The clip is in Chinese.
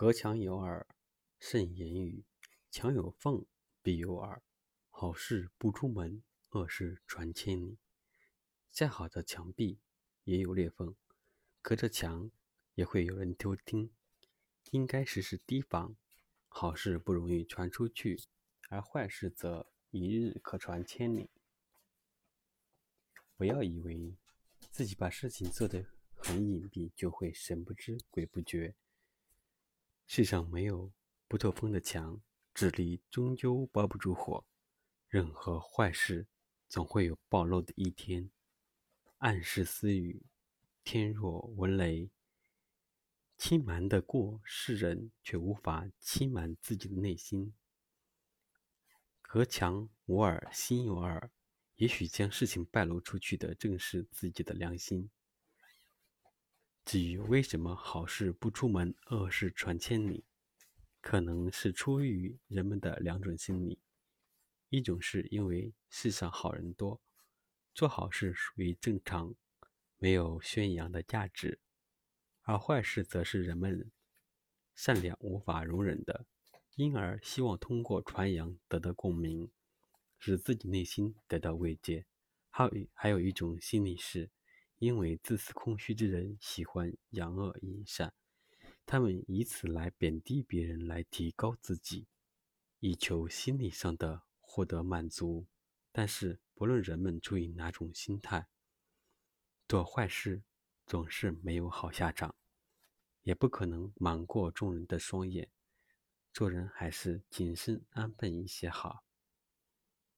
隔墙有耳，慎言语。墙有缝，必有耳。好事不出门，恶事传千里。再好的墙壁也有裂缝，隔着墙也会有人偷听。应该时时提防，好事不容易传出去，而坏事则一日可传千里。不要以为自己把事情做得很隐蔽，就会神不知鬼不觉。世上没有不透风的墙，纸里终究包不住火。任何坏事总会有暴露的一天。暗室私语，天若闻雷，欺瞒得过世人，却无法欺瞒自己的内心。隔墙无耳，心有耳。也许将事情败露出去的正是自己的良心。至于为什么好事不出门，恶事传千里，可能是出于人们的两种心理：一种是因为世上好人多，做好事属于正常，没有宣扬的价值；而坏事则是人们善良无法容忍的，因而希望通过传扬得到共鸣，使自己内心得到慰藉。还有还有一种心理是。因为自私空虚之人喜欢扬恶引善，他们以此来贬低别人，来提高自己，以求心理上的获得满足。但是，不论人们出于哪种心态，做坏事总是没有好下场，也不可能瞒过众人的双眼。做人还是谨慎安分一些好。